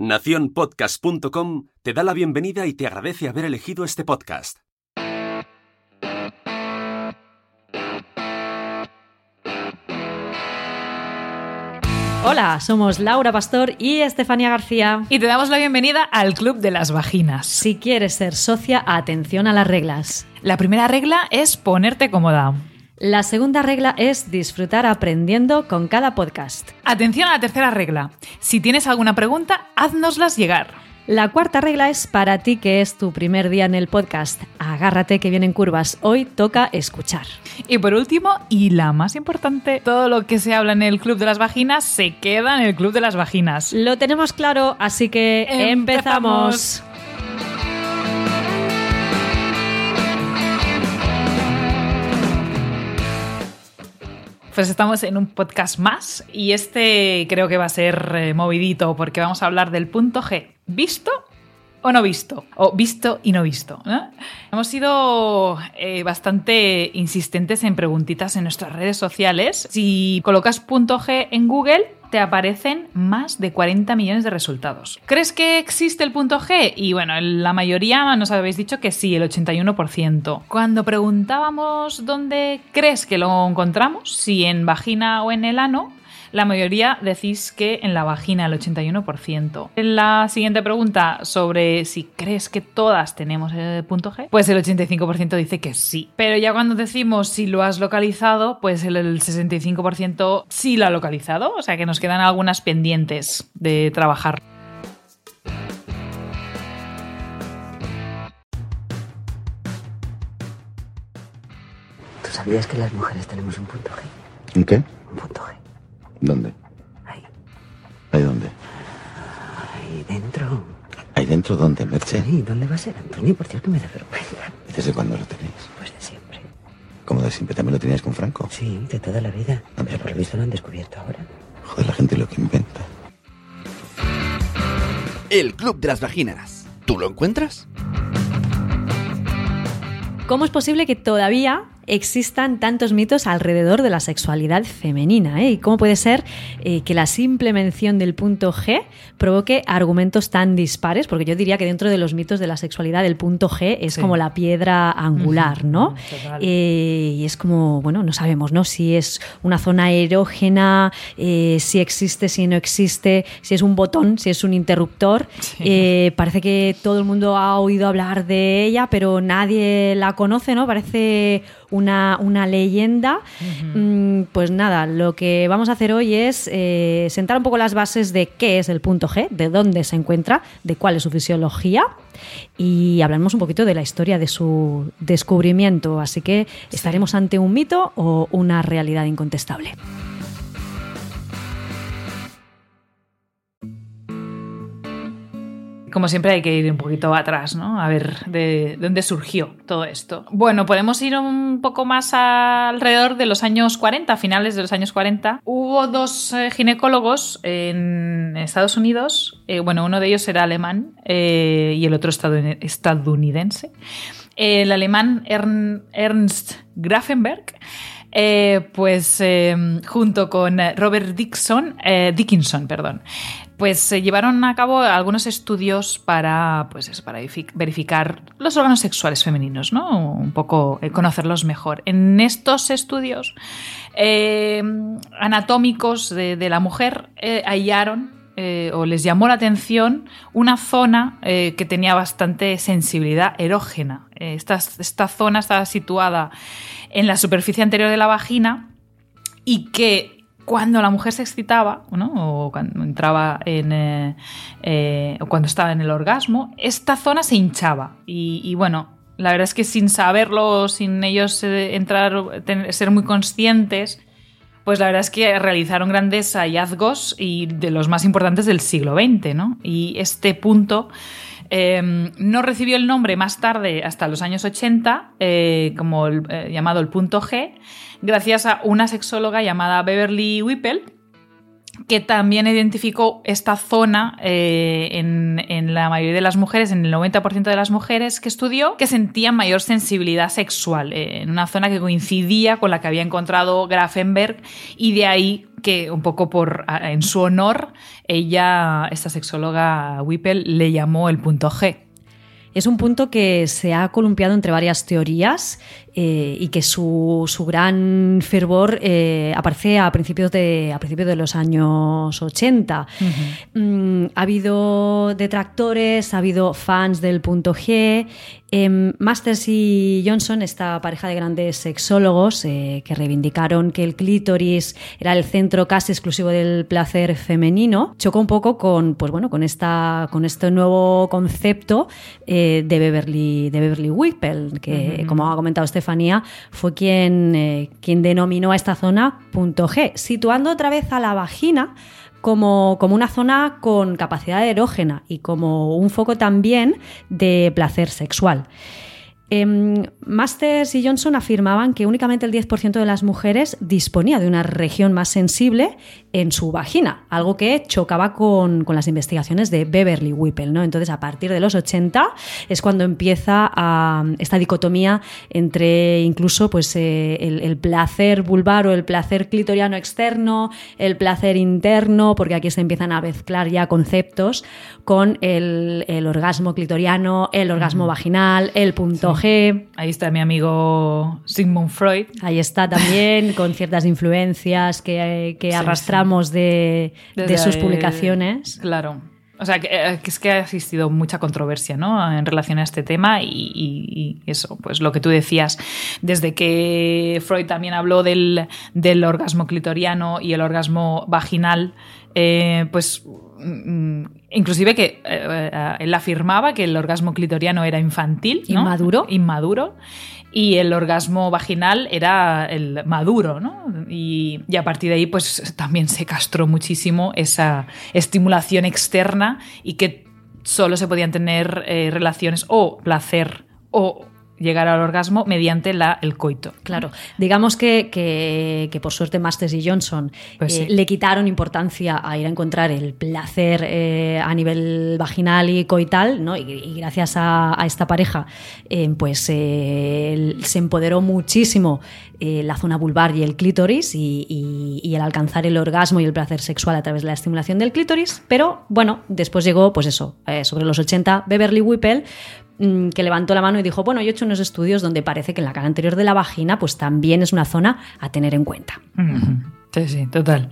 Naciónpodcast.com te da la bienvenida y te agradece haber elegido este podcast. Hola, somos Laura Pastor y Estefanía García. Y te damos la bienvenida al Club de las Vaginas. Si quieres ser socia, atención a las reglas. La primera regla es ponerte cómoda. La segunda regla es disfrutar aprendiendo con cada podcast. Atención a la tercera regla. Si tienes alguna pregunta, haznoslas llegar. La cuarta regla es para ti que es tu primer día en el podcast. Agárrate que vienen curvas. Hoy toca escuchar. Y por último, y la más importante, todo lo que se habla en el Club de las Vaginas se queda en el Club de las Vaginas. Lo tenemos claro, así que empezamos. Empezamos. Pues estamos en un podcast más y este creo que va a ser eh, movidito porque vamos a hablar del punto G. ¿Visto o no visto? O visto y no visto. ¿no? Hemos sido eh, bastante insistentes en preguntitas en nuestras redes sociales. Si colocas punto G en Google, te aparecen más de 40 millones de resultados. ¿Crees que existe el punto G? Y bueno, la mayoría nos habéis dicho que sí, el 81%. Cuando preguntábamos dónde crees que lo encontramos, si en vagina o en el ano, la mayoría decís que en la vagina, el 81%. En la siguiente pregunta sobre si crees que todas tenemos el punto G, pues el 85% dice que sí. Pero ya cuando decimos si lo has localizado, pues el, el 65% sí lo ha localizado. O sea que nos quedan algunas pendientes de trabajar. ¿Tú sabías que las mujeres tenemos un punto G? ¿En qué? Un punto G. ¿Dónde? Ahí. ¿Ahí dónde? Ahí dentro. ¿Ahí dentro dónde, Merche? Sí, ¿dónde va a ser, Antonio? Por cierto, me da vergüenza. ¿Y desde cuándo lo tenéis? Pues de siempre. ¿Cómo de siempre? ¿También lo teníais con Franco? Sí, de toda la vida. Ah, Pero por lo visto lo han descubierto ahora. Joder, la gente lo que inventa. El Club de las Vaginas. ¿Tú lo encuentras? ¿Cómo es posible que todavía existan tantos mitos alrededor de la sexualidad femenina? eh? ¿Y cómo puede ser eh, que la simple mención del punto G provoque argumentos tan dispares? Porque yo diría que dentro de los mitos de la sexualidad el punto G es Sí. como la piedra angular, ¿no? Eh, y es como, bueno, no sabemos, ¿no? Si es una zona erógena, si existe, si no existe, si es un botón, si es un interruptor. Parece que todo el mundo ha oído hablar de ella, pero nadie la conoce, ¿no? Parece una, una leyenda. Mm, Pues nada, lo que vamos a hacer hoy es eh, sentar un poco las bases de qué es el punto G, de dónde se encuentra, de cuál es su fisiología y hablaremos un poquito de la historia de su descubrimiento. Así que estaremos ante un mito o una realidad incontestable. Como siempre hay que ir un poquito atrás, ¿no? A ver de, de dónde surgió todo esto. Bueno, podemos ir un poco más alrededor de los años 40, finales de los años 40. Hubo dos eh, ginecólogos en Estados Unidos. eh, bueno, uno de ellos era alemán eh, y el otro estadounidense. El alemán Ern- Ernst Grafenberg pues junto con Robert Dixon, Dickinson, perdón, pues se llevaron a cabo algunos estudios para, pues para verifi- verificar los órganos sexuales femeninos, ¿no? Un poco eh, conocerlos mejor. En estos estudios eh, anatómicos de, la mujer eh, hallaron o les llamó la atención una zona que tenía bastante sensibilidad erógena. Esta, esta zona estaba situada en la superficie anterior de la vagina y que cuando la mujer se excitaba, ¿no? o cuando entraba en. eh, eh, o cuando estaba en el orgasmo, esta zona se hinchaba. Y, bueno, la verdad es que sin saberlo, sin ellos eh, entrar, ser muy conscientes, pues la verdad es que realizaron grandes hallazgos y de los más importantes del siglo XX, ¿no? Y este punto eh, no recibió el nombre más tarde, hasta los años 80, eh, como el, eh, llamado el punto G, gracias a una sexóloga llamada Beverly Whipple, que también identificó esta zona eh, en, en la mayoría de las mujeres, en el 90% de las mujeres que estudió, que sentían mayor sensibilidad sexual, eh, en una zona que coincidía con la que había encontrado Grafenberg y de ahí que un poco por en su honor, ella, esta sexóloga Whipple, le llamó el punto G. Es un punto que se ha columpiado entre varias teorías eh, y que su, su gran fervor eh, aparece a principios, de, a principios de los años 80. Mm, ha habido detractores, ha habido fans del punto G. Em, Masters y Johnson, esta pareja de grandes sexólogos eh, que reivindicaron que el clítoris era el centro casi exclusivo del placer femenino, chocó un poco con, pues bueno, con, esta, con este nuevo concepto eh, de, Beverly, de Beverly Whipple, que como ha comentado Estefanía, fue quien, eh, quien denominó a esta zona punto G, situando otra vez a la vagina como, como una zona con capacidad erógena y como un foco también de placer sexual. Em, Masters y Johnson afirmaban que únicamente el 10% de las mujeres disponía de una región más sensible en su vagina, algo que chocaba con, con las investigaciones de Beverly Whipple. ¿no? Entonces, a partir de los 80 es cuando empieza a- esta dicotomía entre incluso pues, eh, el, el placer vulvar o el placer clitoriano externo, el placer interno, porque aquí se empiezan a mezclar ya conceptos con el, el orgasmo clitoriano, el orgasmo vaginal, el punto Ahí está mi amigo Sigmund Freud. Ahí está también, con ciertas influencias que, que Sí, arrastramos De, sus publicaciones. Claro. O sea, que, eh, que es que ha existido mucha controversia ¿no? en relación a este tema y, y- y eso, pues lo que tú decías, desde que Freud también habló del, del orgasmo clitoriano y el orgasmo vaginal, eh, pues inclusive que eh, eh, él afirmaba que el orgasmo clitoriano era infantil, ¿no? Inmaduro. Inmaduro. Y el orgasmo vaginal era el maduro, ¿no? Y, y a partir de ahí, pues también se castró muchísimo esa estimulación externa y que solo se podían tener eh, relaciones o placer o llegar al orgasmo mediante la, el coito. Claro, digamos que, que- que por suerte Masters y Johnson Pues eh, sí. le quitaron importancia a ir a encontrar el placer eh, a nivel vaginal y coital, ¿no? Y, y gracias a, a esta pareja, eh, pues se empoderó muchísimo la zona vulvar y el clítoris y, y- y el alcanzar el orgasmo y el placer sexual a través de la estimulación del clítoris. Pero bueno, después llegó, pues eso, sobre los 80, Beverly Whipple que levantó la mano y dijo, bueno, yo he hecho unos estudios donde parece que en la cara anterior de la vagina pues también es una zona a tener en cuenta. Sí, sí, total.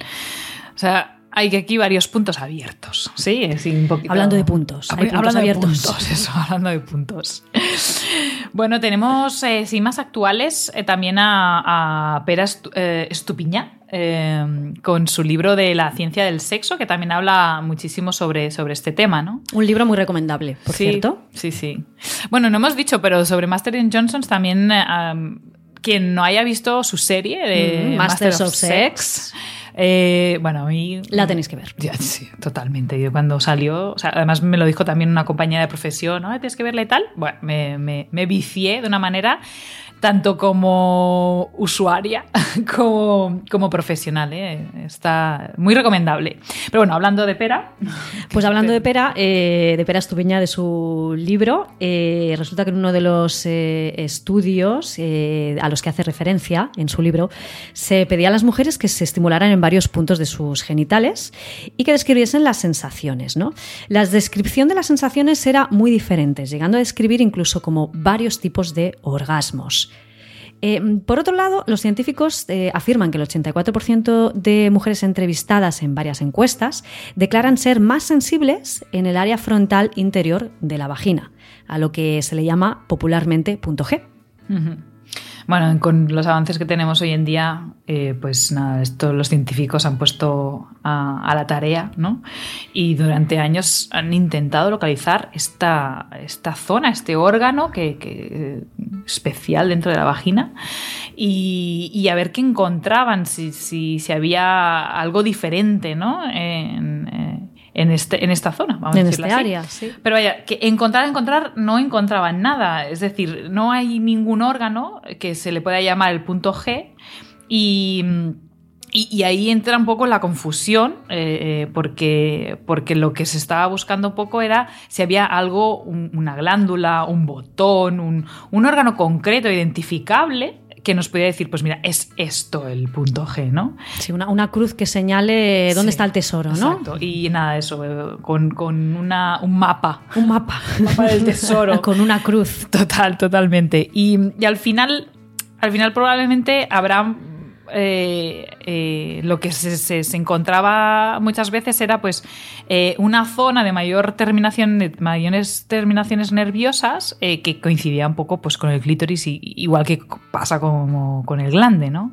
O sea, hay que aquí varios puntos abiertos. Sí, sí, un poquito. Hablando de puntos, hay Habl- puntos hablando abiertos. de puntos, eso, hablando de puntos. Bueno, tenemos, eh, más actuales, eh, también a, a Pera Estu- eh, Estupiñá, eh, con su libro de la ciencia del sexo, que también habla muchísimo sobre, sobre este tema, ¿no? Un libro muy recomendable, por sí, cierto. Sí, sí. Bueno, no hemos dicho, pero sobre Master and Johnson también, eh, quien no haya visto su serie de Mm, Masters of Sex. Eh, bueno, a mí... La tenéis que ver. Ya, sí, totalmente. Yo cuando salió, o sea, además me lo dijo también una compañía de profesión, ¿no? Tienes que verla y tal. Bueno, me, me, me vicié de una manera tanto como usuaria como, como profesional. ¿eh? Está muy recomendable. Pero bueno, hablando de pera. Pues hablando de Pera, eh, de Pera Estupiña, de su libro, eh, resulta que en uno de los estudios a los que hace referencia en su libro, se pedía a las mujeres que se estimularan en varios puntos de sus genitales y que describiesen las sensaciones. ¿no? La descripción de las sensaciones era muy diferente, llegando a describir incluso como varios tipos de orgasmos. Eh, por otro lado, los científicos eh, afirman que el 84% de mujeres entrevistadas en varias encuestas declaran ser más sensibles en el área frontal interior de la vagina, a lo que se le llama popularmente punto G. Bueno, con los avances que tenemos hoy en día, eh, pues nada, esto los científicos han puesto a, la tarea, ¿no? Y durante años han intentado localizar esta, esta zona, este órgano que, que- especial dentro de la vagina y, y a ver qué encontraban, si, si, si había algo diferente, ¿no? Eh, en, este, en esta zona, vamos a decirlo este así. área, sí. Pero vaya, que encontrar, encontrar, no encontraban nada. Es decir, no hay ningún órgano que se le pueda llamar el punto G y, y, y ahí entra un poco la confusión, eh, eh, porque, porque lo que se estaba buscando un poco era si había algo, un- una glándula, un botón, un, un órgano concreto, identificable, que nos podía decir, pues mira, es esto el punto G, ¿no? Sí, una, una cruz que señale dónde Sí, está el tesoro, ¿no? Exacto. Y nada, eso, eh, con, con una, un mapa. Un mapa. Un mapa del tesoro. Con una cruz. Total, totalmente. Y, y al final, al final probablemente habrá eh, eh, lo que se, se- encontraba muchas veces era pues eh, una zona de mayor terminación, de mayores terminaciones nerviosas que coincidía un poco pues con el clítoris, y- igual que pasa como con el glande, ¿no?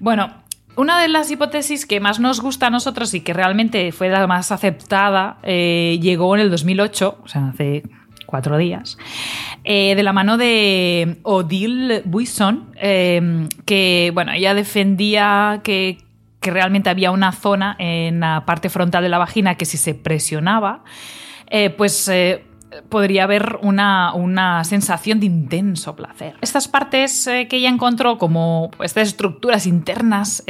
Bueno, una de las hipótesis que más nos gusta a nosotros y que realmente fue la más aceptada llegó en el 2008, o sea, hace cuatro días, eh, de la mano de Odile Buisson, eh, que, bueno, ella defendía que, que realmente había una zona en la parte frontal de la vagina que si se presionaba, eh, pues... podría haber una, una sensación de intenso placer. Estas partes que ella encontró como estas estructuras internas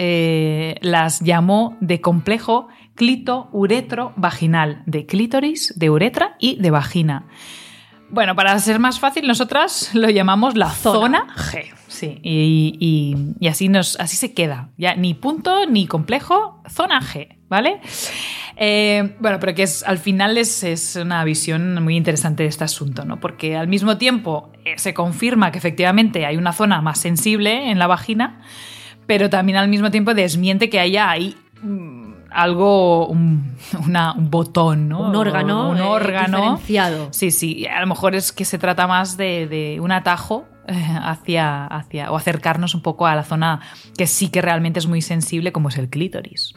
las llamó de complejo clito-uretro vaginal, de clítoris, de uretra y de vagina. Bueno, para ser más fácil, nosotras lo llamamos la zona, G. Sí, y, y- y así, nos, así se queda. Ya ni punto ni complejo, zona G, ¿vale? Eh, bueno, pero que es, al final es, es una visión muy interesante de este asunto, ¿no? Porque al mismo tiempo eh, se confirma que efectivamente hay una zona más sensible en la vagina, pero también al mismo tiempo desmiente que haya ahí mm, algo, un, una- un botón, ¿no? Un órgano, Un eh, órgano. diferenciado. Sí, sí. A lo mejor es que se trata más de, de un atajo eh, hacia, hacia. o acercarnos un poco a la zona que sí que realmente es muy sensible, como es el clítoris.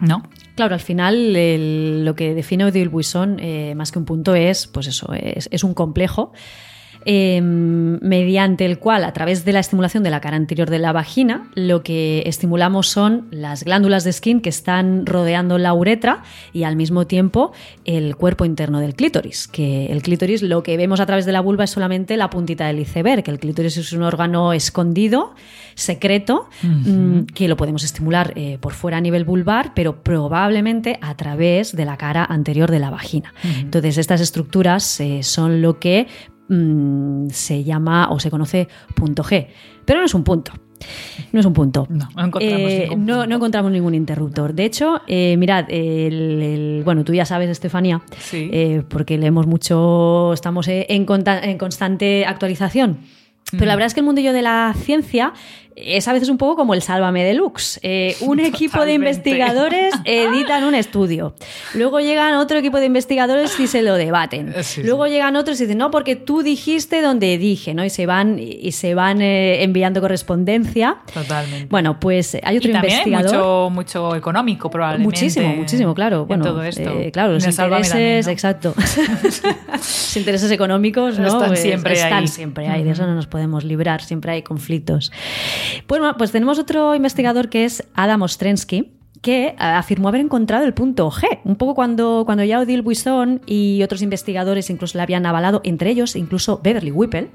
¿No? Claro, al final el- lo que define Odile Buisson, eh, más que un punto, es, pues eso, es, es un complejo eh, mediante el cual, a través de la estimulación de la cara anterior de la vagina, lo que estimulamos son las glándulas de skin que están rodeando la uretra y al mismo tiempo el cuerpo interno del clítoris. Que el clítoris, lo que vemos a través de la vulva es solamente la puntita del iceberg. El clítoris es un órgano escondido, secreto, mm, que lo podemos estimular eh, por fuera a nivel vulvar, pero probablemente a través de la cara anterior de la vagina. Entonces, estas estructuras eh, son lo que mm, se llama o se conoce punto G. Pero no es un punto. No es un punto. No, no encontramos Eh, ningún no, punto. no encontramos ningún interruptor. De hecho, eh, mirad, el- el- bueno, tú ya sabes, Estefanía, Sí. eh, porque leemos mucho, estamos en, en constante actualización. Pero la verdad es que el mundillo de la ciencia es a veces un poco como el Sálvame Deluxe. Eh, un equipo de investigadores editan un estudio. Luego llegan otro equipo de investigadores y se lo debaten. Eh, Sí, Luego llegan otros y dicen, no, porque tú dijiste donde dije, ¿no? Y se van, y se van eh, enviando correspondencia. Totalmente. Bueno, pues hay otro y también hay investigador. mucho, mucho económico, probablemente. Muchísimo, muchísimo, claro. en Bueno, todo esto. eh, claro, los intereses, también, ¿no? exacto. los intereses económicos, ¿no? Están Pues siempre están ahí. siempre ahí, de eso no nos podemos librar, siempre hay conflictos. Pues, bueno, pues tenemos otro investigador que es Adam Ostrensky que eh, afirmó haber encontrado el punto G, un poco cuando, cuando ya Odile Buisson y otros investigadores incluso le habían avalado, entre ellos incluso Beverly Whipple,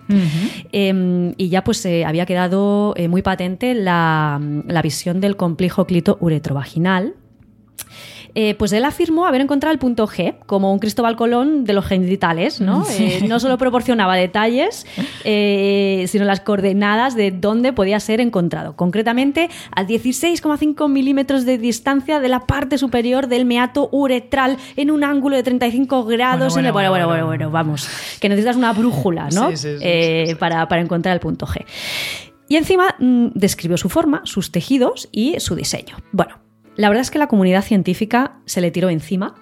eh, y ya pues eh, había quedado eh, muy patente la, la visión del complejo clito uretrovaginal, eh, pues él afirmó haber encontrado el punto G como un Cristóbal Colón de los genitales, ¿no? Eh, no solo proporcionaba detalles, eh, sino las coordenadas de dónde podía ser encontrado. Concretamente, a 16,5 milímetros de distancia de la parte superior del meato uretral en un ángulo de 35 grados. Bueno, en el- bueno, bueno, bueno, vamos. Que necesitas una brújula, ¿no? Sí, sí, sí, sí, sí. Para, para encontrar el punto G. Y encima mm, describió su forma, sus tejidos y su diseño. Bueno, la verdad es que la comunidad científica se le tiró encima.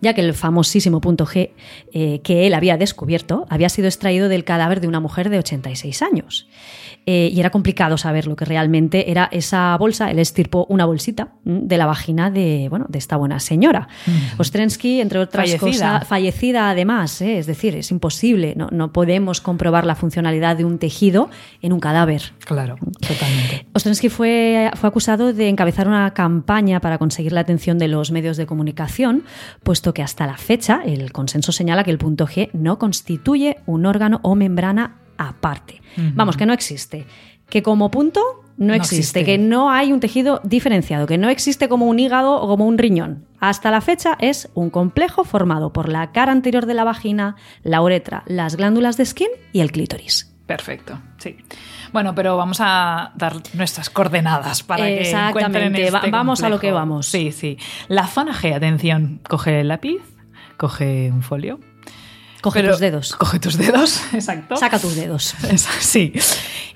Ya que el famosísimo punto G eh, que él había descubierto había sido extraído del cadáver de una mujer de 86 años. Eh, y era complicado saber lo que realmente era esa bolsa. Él estirpó una bolsita mm, de la vagina de, bueno, de esta buena señora. Ostrensky, entre otras Fallecida. cosas, fallecida además, ¿eh? es decir, es imposible, no, no podemos comprobar la funcionalidad de un tejido en un cadáver. Claro, totalmente. Ostrensky fue, fue acusado de encabezar una campaña para conseguir la atención de los medios de comunicación, puesto que hasta la fecha el consenso señala que el punto G no constituye un órgano o membrana aparte. Vamos, que no existe. Que como punto no, No existe, existe. que no hay un tejido diferenciado, que no existe como un hígado o como un riñón. Hasta la fecha es un complejo formado por la cara anterior de la vagina, la uretra, las glándulas de skin y el clítoris. Perfecto, sí. Bueno, pero vamos a dar nuestras coordenadas para que Exactamente, encuentren va- este vamos a lo que vamos. Sí, sí. La zona G, atención, coge el lápiz, coge un folio. Coge Pero- tus dedos. Coge tus dedos, exacto. Saca tus dedos. Sí.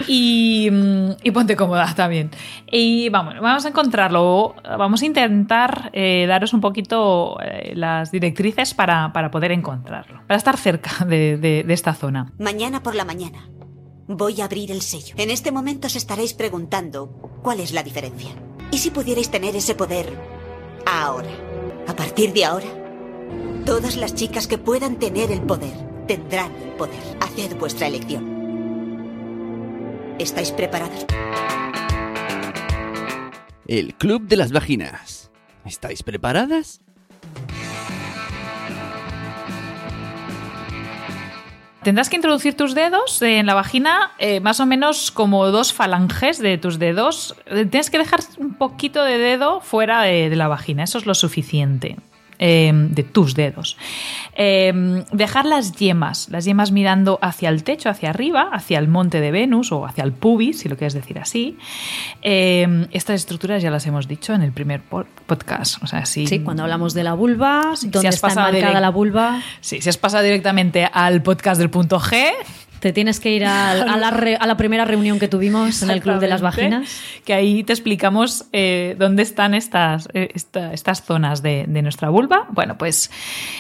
Y, mm, y ponte cómoda también. Y vamos, vamos a encontrarlo. Vamos a intentar eh, daros un poquito eh, las directrices para, para poder encontrarlo. Para estar cerca de, de- de esta zona. Mañana por la mañana voy a abrir el sello. En este momento os estaréis preguntando cuál es la diferencia. ¿Y si pudierais tener ese poder ahora? A partir de ahora, todas las chicas que puedan tener el poder tendrán el poder. Haced vuestra elección. ¿Estáis preparadas? El Club de las Vaginas. ¿Estáis preparadas? Tendrás que introducir tus dedos en la vagina, eh, más o menos como dos falanges de tus dedos. Eh, Tienes que dejar un poquito de dedo fuera de, la vagina, eso es lo suficiente. eh, de tus dedos. Eh, dejar las yemas, las yemas mirando hacia el techo, hacia arriba, hacia el monte de Venus o hacia el pubis, si lo quieres decir así. Eh, estas estructuras ya las hemos dicho en el primer podcast. O sea, sí, Sí, cuando hablamos de la vulva, Sí, si has está pasado enmarcada la vulva, Sí, si has pasado directamente al podcast del punto G, te tienes que ir a, la, re- a la primera reunión que tuvimos en el Club de las Vaginas. Que ahí te explicamos eh, dónde están estas, eh, esta- estas zonas de, de nuestra vulva. Bueno, pues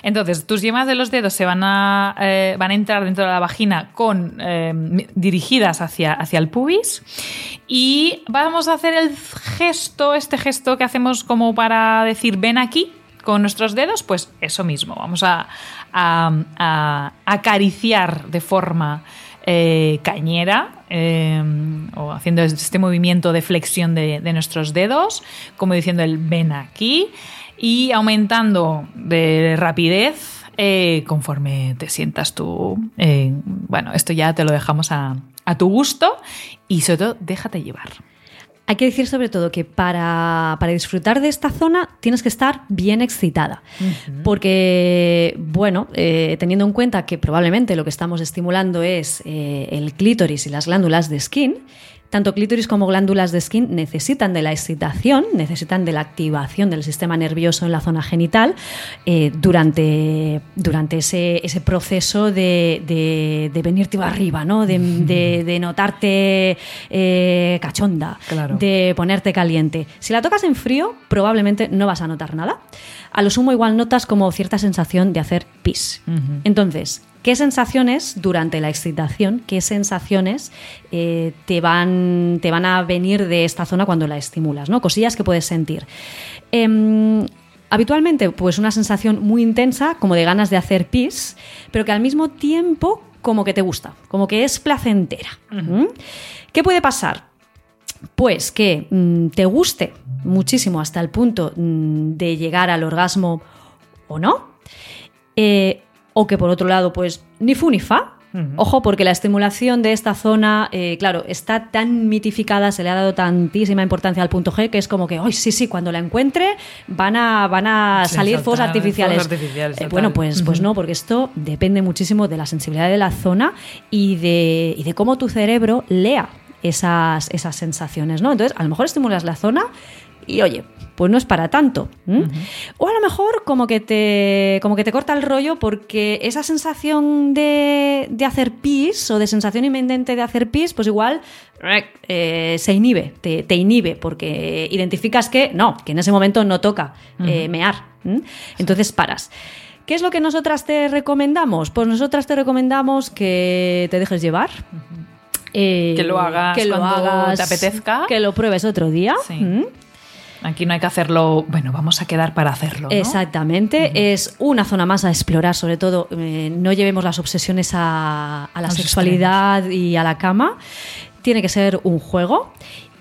entonces tus yemas de los dedos se van a, eh, van a entrar dentro de la vagina con eh, dirigidas hacia, hacia el pubis y vamos a hacer el gesto, este gesto que hacemos como para decir ven aquí con nuestros dedos, pues eso mismo. Vamos a, acariciar de forma eh, cañera eh, o haciendo este movimiento de flexión de, nuestros dedos, como diciendo el ven aquí y aumentando de rapidez eh, conforme te sientas tú. Bueno, esto ya te lo dejamos a, a tu gusto y sobre todo déjate llevar. Hay que decir sobre todo que para, para disfrutar de esta zona tienes que estar bien excitada. Porque, bueno, eh, teniendo en cuenta que probablemente lo que estamos estimulando es eh, el clítoris y las glándulas de skin, tanto clítoris como glándulas de skin necesitan de la excitación, necesitan de la activación del sistema nervioso en la zona genital eh, durante, durante ese, ese proceso de, de, de venirte arriba, ¿no? de, notarte eh, cachonda, Claro. de ponerte caliente. Si la tocas en frío, probablemente no vas a notar nada. A lo sumo igual notas como cierta sensación de hacer pis. Entonces, ¿qué sensaciones durante la excitación, qué sensaciones eh, te, van, te van a venir de esta zona cuando la estimulas? ¿no? Cosillas que puedes sentir. Em, habitualmente, pues una sensación muy intensa, como de ganas de hacer pis, pero que al mismo tiempo como que te gusta, como que es placentera. ¿Mm? ¿Qué puede pasar? Pues que mm, te guste muchísimo hasta el punto mm, de llegar al orgasmo o no. Eh, o que por otro lado, pues ni fu ni fa. Ojo, porque la estimulación de esta zona, eh, claro, está tan mitificada, se le ha dado tantísima importancia al punto G que es como que, ¡ay, sí, sí! Cuando la encuentre van a, van a Sí, salir fuegos artificiales. Eh, bueno, pues, pues no, porque esto depende muchísimo de la sensibilidad de la zona y de, y de cómo tu cerebro lea esas, esas sensaciones, ¿no? Entonces, a lo mejor estimulas la zona y oye, pues no es para tanto. O a lo mejor como que te, como que te corta el rollo porque esa sensación de, de hacer pis o de sensación inminente de hacer pis, pues igual eh, se inhibe, te, te inhibe porque identificas que no, que en ese momento no toca eh, mear. Entonces paras. ¿Qué es lo que nosotras te recomendamos? Pues nosotras te recomendamos que te dejes llevar. Eh, Que lo hagas cuando te apetezca. Que lo pruebes otro día. Sí. Aquí no hay que hacerlo, bueno, vamos a quedar para hacerlo. ¿no? Exactamente, es una zona más a explorar, sobre todo eh, no llevemos las obsesiones a, a la los sexualidad y a la cama, tiene que ser un juego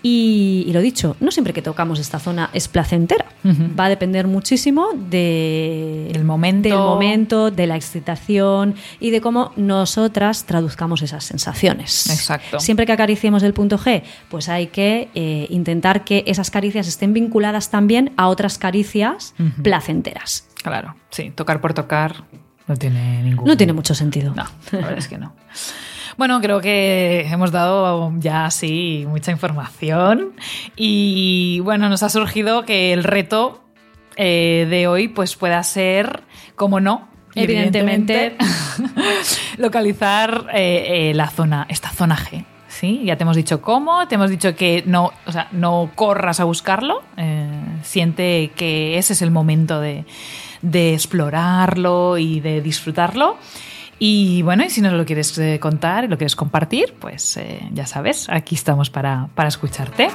Y, y lo dicho, no siempre que tocamos esta zona es placentera. Va a depender muchísimo de, Del momento. del momento, de la excitación y de cómo nosotras traduzcamos esas sensaciones. Exacto. Siempre que acariciemos el punto G, pues hay que eh, intentar que esas caricias estén vinculadas también a otras caricias placenteras. Claro, sí, tocar por tocar no tiene ningún. No tiene mucho sentido. No, la verdad es que no. Bueno, creo que hemos dado ya sí mucha información y bueno, nos ha surgido que el reto eh, de hoy pues pueda ser, como no, Evidentemente. localizar eh, eh, la zona, esta zona G. Sí, ya te hemos dicho cómo, te hemos dicho que no, o sea, no corras a buscarlo, eh, siente que ese es el momento de, de explorarlo y de disfrutarlo. Y bueno, y si nos lo quieres eh, contar y lo quieres compartir, pues eh, ya sabes, aquí estamos para, para escucharte.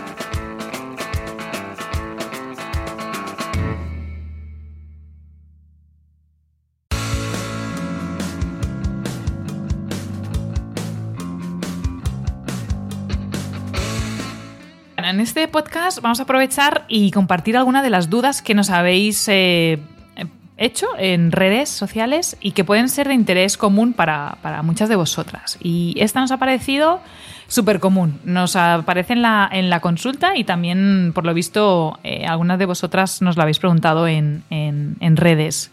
En este podcast vamos a aprovechar y compartir algunas de las dudas que nos habéis eh, hecho en redes sociales y que pueden ser de interés común para, para muchas de vosotras. Y esta nos ha parecido súper común. Nos aparece en la, en la consulta y también, por lo visto, eh, algunas de vosotras nos lo habéis preguntado en, en- en redes.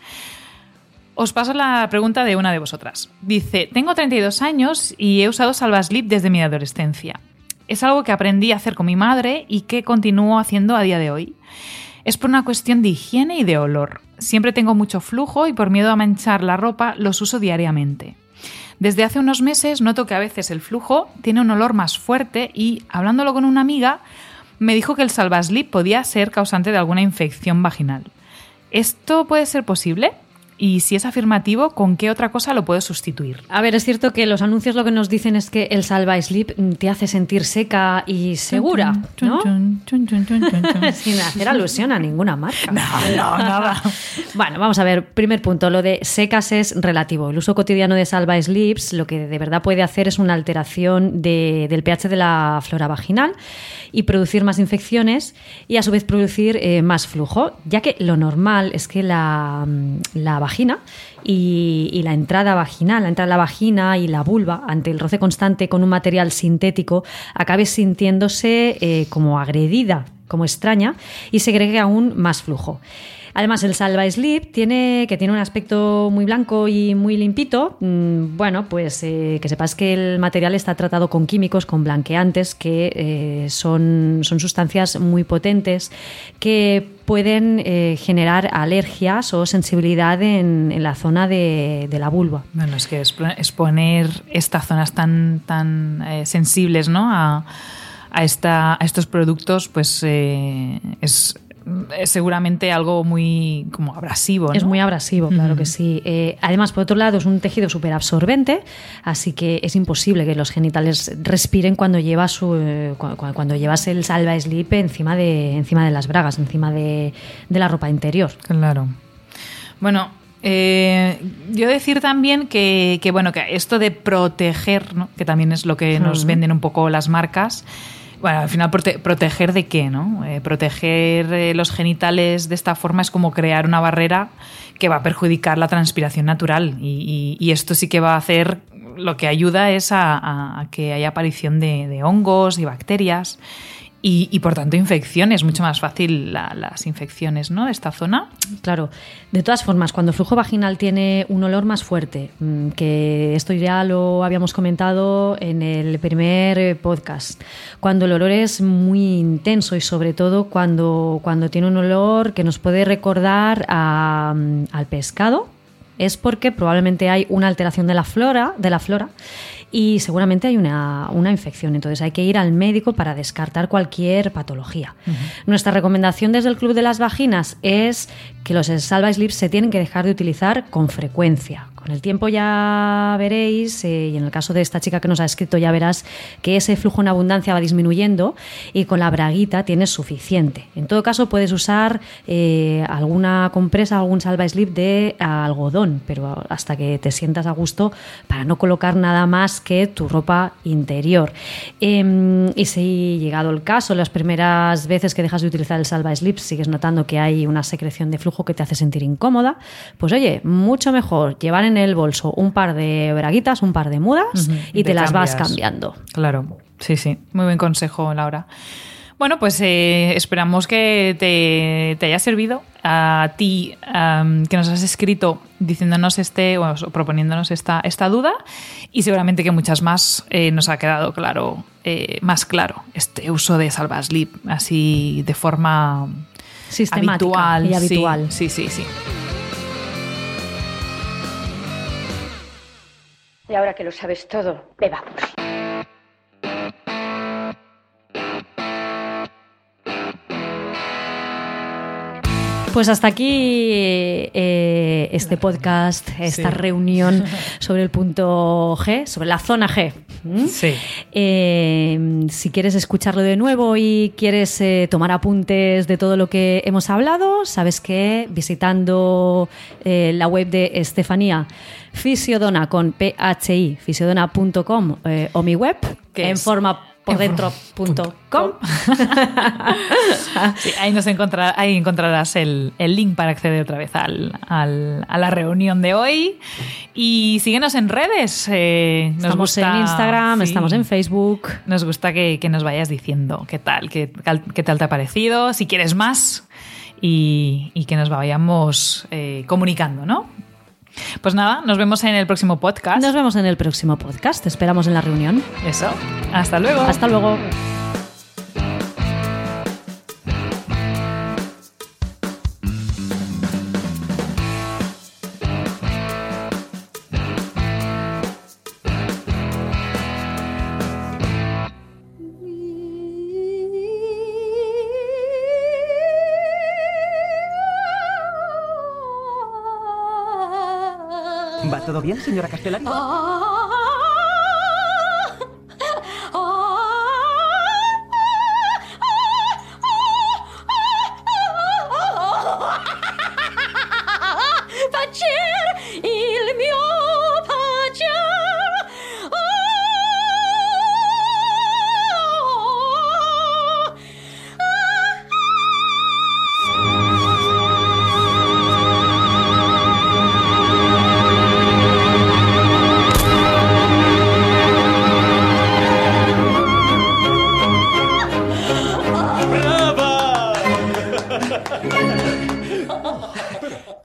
Os paso la pregunta de una de vosotras. Dice, tengo 32 años y he usado Salvaslip desde mi adolescencia. Es algo que aprendí a hacer con mi madre y que continúo haciendo a día de hoy. Es por una cuestión de higiene y de olor. Siempre tengo mucho flujo y por miedo a manchar la ropa los uso diariamente. Desde hace unos meses noto que a veces el flujo tiene un olor más fuerte y, hablándolo con una amiga, me dijo que el Salvaslip podía ser causante de alguna infección vaginal. ¿Esto puede ser posible? Y si es afirmativo, ¿con qué otra cosa lo puedo sustituir? A ver, es cierto que los anuncios lo que nos dicen es que el Salva Sleep te hace sentir seca y segura, ¿no? Sin hacer alusión a ninguna marca. No, no, nada. Bueno, vamos a ver. Primer punto, lo de secas es relativo. El uso cotidiano de Salva Slips lo que de verdad puede hacer es una alteración de- del pH de la flora vaginal y producir más infecciones y a su vez producir eh, más flujo, ya que lo normal es que la, mm, la vagina y, la entrada vaginal, la entrada de la vagina y la vulva, ante el roce constante con un material sintético, acabe sintiéndose eh, como agredida, como extraña y segregue aún más flujo. Además, el Salva Slip tiene, que tiene un aspecto muy blanco y muy limpito. mm, Bueno, pues eh, que sepas que el material está tratado con químicos, con blanqueantes, que eh, son, son sustancias muy potentes que pueden eh, generar alergias o sensibilidad en, la zona de, de la vulva. Bueno, es que expo- exponer estas zonas tan, tan eh, sensibles ¿no? a, a, esta, a estos productos, pues eh, es, es seguramente algo muy como abrasivo. Es ¿no? muy abrasivo, claro que sí. Eh, además, por otro lado, es un tejido súper absorbente, así que es imposible que los genitales respiren cuando llevas, su, eh, cu- cu- cuando llevas el salva slip encima de, encima de las bragas, encima de, de la ropa interior. Claro. Bueno, eh, yo decir también que, que, bueno, que esto de proteger, ¿no? que también es lo que nos venden un poco las marcas. Bueno, al final, prote- ¿proteger de qué? ¿no? Eh, proteger eh, los genitales de esta forma es como crear una barrera que va a perjudicar la transpiración natural. Y, esto sí que va a hacer, lo que ayuda es a, que haya aparición de hongos y bacterias. Y, y, por tanto infecciones, mucho más fácil la- las infecciones ¿no? de esta zona. Claro. De todas formas, cuando el flujo vaginal tiene un olor más fuerte, mm, que esto ya lo habíamos comentado en el primer podcast, cuando el olor es muy intenso y sobre todo cuando, cuando tiene un olor que nos puede recordar a, mm, al pescado, es porque probablemente hay una alteración de la flora, de la flora y seguramente hay una, una infección. Entonces hay que ir al médico para descartar cualquier patología. Nuestra recomendación desde el Club de las Vaginas es que los Salva Slips se tienen que dejar de utilizar con frecuencia. Con el tiempo ya veréis, eh, y en el caso de esta chica que nos ha escrito ya verás que ese flujo en abundancia va disminuyendo y con la braguita tienes suficiente. En todo caso puedes usar eh, alguna compresa, algún salva slip de algodón, pero hasta que te sientas a gusto para no colocar nada más que tu ropa interior. Em, y si llegado el caso, las primeras veces que dejas de utilizar el Salva Slip sigues notando que hay una secreción de flujo que te hace sentir incómoda, pues oye, mucho mejor llevar en el bolso un par de braguitas, un par de mudas y te, Te las vas cambiando. Claro, sí, sí. Muy buen consejo, Laura. Bueno, pues eh, esperamos que te, te haya servido a ti que nos has escrito diciéndonos este, o proponiéndonos esta, esta duda y seguramente que muchas más eh, nos ha quedado claro, eh, más claro este uso de Salva Sleep así de forma Sistemática habitual. y sí, habitual. Sí, sí, sí. Y ahora que lo sabes todo, bebamos. Pues hasta aquí eh, este podcast, esta reunión sobre el punto G, sobre la zona G. Sí. Eh, si quieres escucharlo de nuevo y quieres eh, tomar apuntes de todo lo que hemos hablado, sabes que visitando la web de Estefanía, Fisiodona con PHI, fisiodona.com o mi web, Que en es- forma por en dentro forma punto punto com. Sí, ahí, nos encontrará- ahí encontrarás el, el link para acceder otra vez al- al- a la reunión de hoy. Y síguenos en redes. eh, nos Estamos gusta- en Instagram, sí, estamos en Facebook. Nos gusta que, que nos vayas diciendo qué tal, qué, qué tal te ha parecido, si quieres más y, y que nos vayamos eh, comunicando, ¿no? Pues nada, nos vemos en el próximo podcast. Nos vemos en el próximo podcast. Te esperamos en la reunión. Eso. Hasta luego. Hasta luego. Todo bien, señora Castellani?